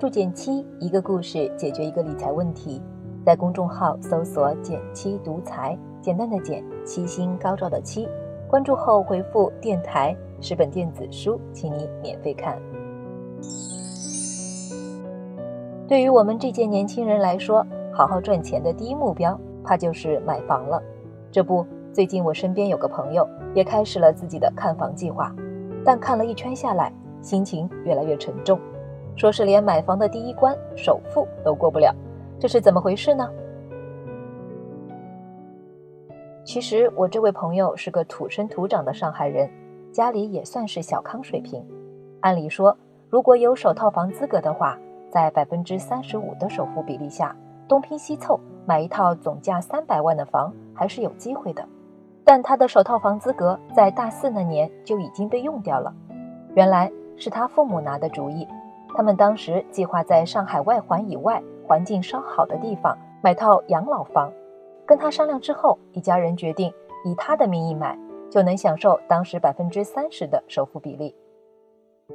关注减七，一个故事解决一个理财问题。在公众号搜索“减七独裁，简单的减，七星高照的七。关注后回复“电台”十本电子书，请你免费看。对于我们这届年轻人来说，好好赚钱的第一目标，怕就是买房了。这不，最近我身边有个朋友也开始了自己的看房计划，但看了一圈下来，心情越来越沉重。说是连买房的第一关首付都过不了，这是怎么回事呢？其实我这位朋友是个土生土长的上海人，家里也算是小康水平。按理说，如果有首套房资格的话，在百分之三十五的首付比例下，东拼西凑买一套总价三百万的房还是有机会的。但他的首套房资格在大四那年就已经被用掉了，原来是他父母拿的主意。他们当时计划在上海外环以外环境稍好的地方买套养老房，跟他商量之后，一家人决定以他的名义买，就能享受当时百分之三十的首付比例。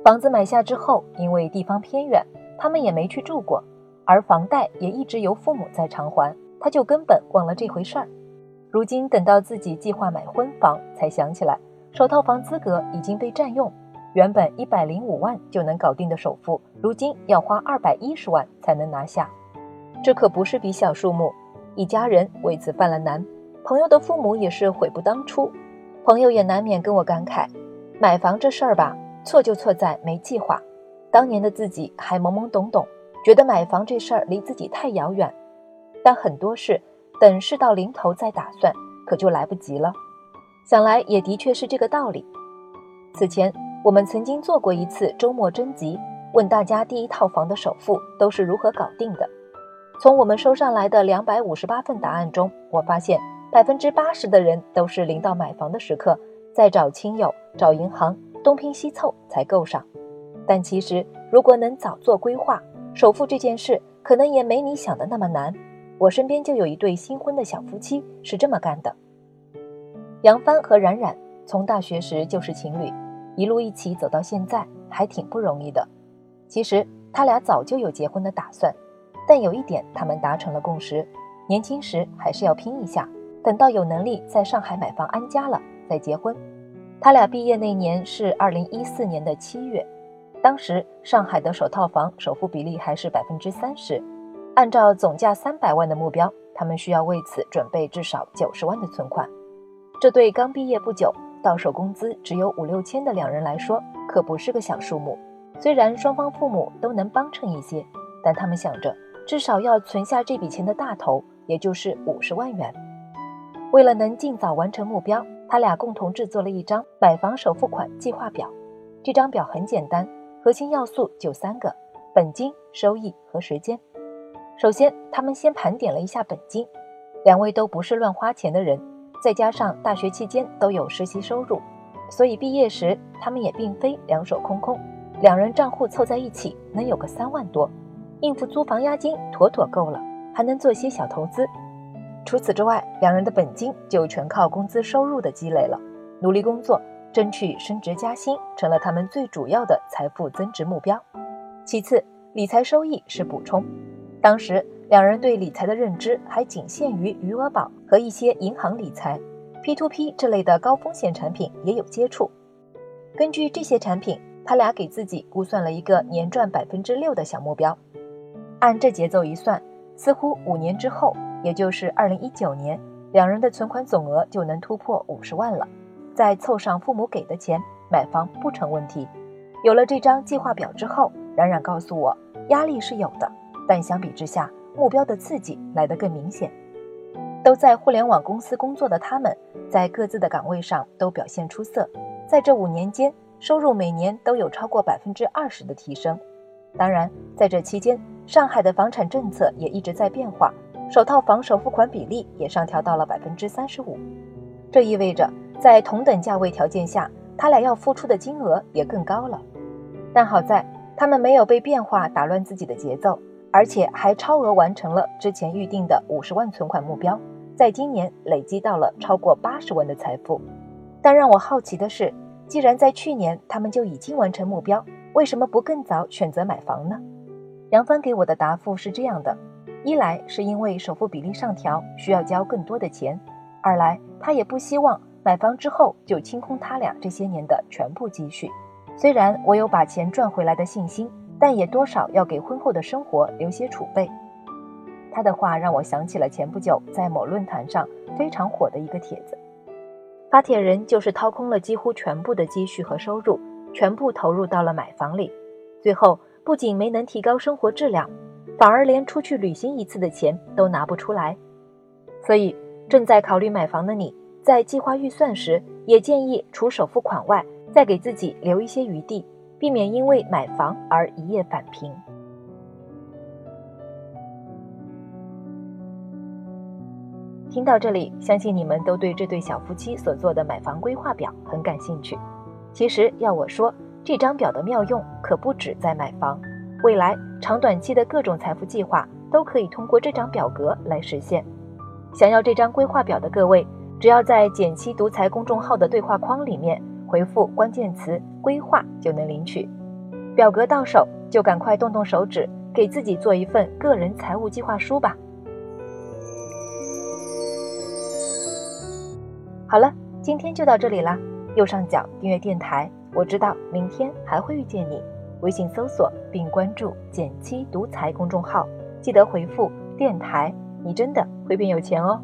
房子买下之后，因为地方偏远，他们也没去住过，而房贷也一直由父母在偿还，他就根本忘了这回事儿。如今等到自己计划买婚房，才想起来首套房资格已经被占用。原本一百零五万就能搞定的首付，如今要花二百一十万才能拿下，这可不是笔小数目。一家人为此犯了难，朋友的父母也是悔不当初。朋友也难免跟我感慨，买房这事儿吧，错就错在没计划。当年的自己还懵懵懂懂，觉得买房这事儿离自己太遥远。但很多事等事到临头再打算，可就来不及了。想来也的确是这个道理。此前。我们曾经做过一次周末征集，问大家第一套房的首付都是如何搞定的。从我们收上来的两百五十八份答案中，我发现百分之八十的人都是临到买房的时刻，再找亲友、找银行，东拼西凑才够上。但其实，如果能早做规划，首付这件事可能也没你想的那么难。我身边就有一对新婚的小夫妻是这么干的。杨帆和冉冉从大学时就是情侣。一路一起走到现在，还挺不容易的。其实他俩早就有结婚的打算，但有一点他们达成了共识：年轻时还是要拼一下，等到有能力在上海买房安家了再结婚。他俩毕业那年是二零一四年的七月，当时上海的首套房首付比例还是百分之三十，按照总价三百万的目标，他们需要为此准备至少九十万的存款。这对刚毕业不久。到手工资只有五六千的两人来说，可不是个小数目。虽然双方父母都能帮衬一些，但他们想着至少要存下这笔钱的大头，也就是五十万元。为了能尽早完成目标，他俩共同制作了一张买房首付款计划表。这张表很简单，核心要素就三个：本金、收益和时间。首先，他们先盘点了一下本金。两位都不是乱花钱的人。再加上大学期间都有实习收入，所以毕业时他们也并非两手空空。两人账户凑在一起能有个三万多，应付租房押金妥妥够了，还能做些小投资。除此之外，两人的本金就全靠工资收入的积累了。努力工作，争取升职加薪，成了他们最主要的财富增值目标。其次，理财收益是补充。当时。两人对理财的认知还仅限于余额宝和一些银行理财，P2P 这类的高风险产品也有接触。根据这些产品，他俩给自己估算了一个年赚百分之六的小目标。按这节奏一算，似乎五年之后，也就是二零一九年，两人的存款总额就能突破五十万了。再凑上父母给的钱，买房不成问题。有了这张计划表之后，冉冉告诉我，压力是有的，但相比之下。目标的刺激来得更明显。都在互联网公司工作的他们，在各自的岗位上都表现出色，在这五年间，收入每年都有超过百分之二十的提升。当然，在这期间，上海的房产政策也一直在变化，首套房首付款比例也上调到了百分之三十五。这意味着，在同等价位条件下，他俩要付出的金额也更高了。但好在，他们没有被变化打乱自己的节奏。而且还超额完成了之前预定的五十万存款目标，在今年累积到了超过八十万的财富。但让我好奇的是，既然在去年他们就已经完成目标，为什么不更早选择买房呢？杨帆给我的答复是这样的：一来是因为首付比例上调需要交更多的钱，二来他也不希望买房之后就清空他俩这些年的全部积蓄。虽然我有把钱赚回来的信心，但也多少要给婚后的生活留些储备。他的话让我想起了前不久在某论坛上非常火的一个帖子，发帖人就是掏空了几乎全部的积蓄和收入，全部投入到了买房里，最后不仅没能提高生活质量，反而连出去旅行一次的钱都拿不出来。所以，正在考虑买房的你，在计划预算时，也建议除首付款外。再给自己留一些余地，避免因为买房而一夜返贫。听到这里，相信你们都对这对小夫妻所做的买房规划表很感兴趣。其实要我说，这张表的妙用可不止在买房，未来长短期的各种财富计划都可以通过这张表格来实现。想要这张规划表的各位，只要在“减七独裁”公众号的对话框里面。回复关键词“规划”就能领取表格，到手就赶快动动手指，给自己做一份个人财务计划书吧。好了，今天就到这里啦。右上角订阅电台，我知道明天还会遇见你。微信搜索并关注“减七独裁”公众号，记得回复“电台”，你真的会变有钱哦。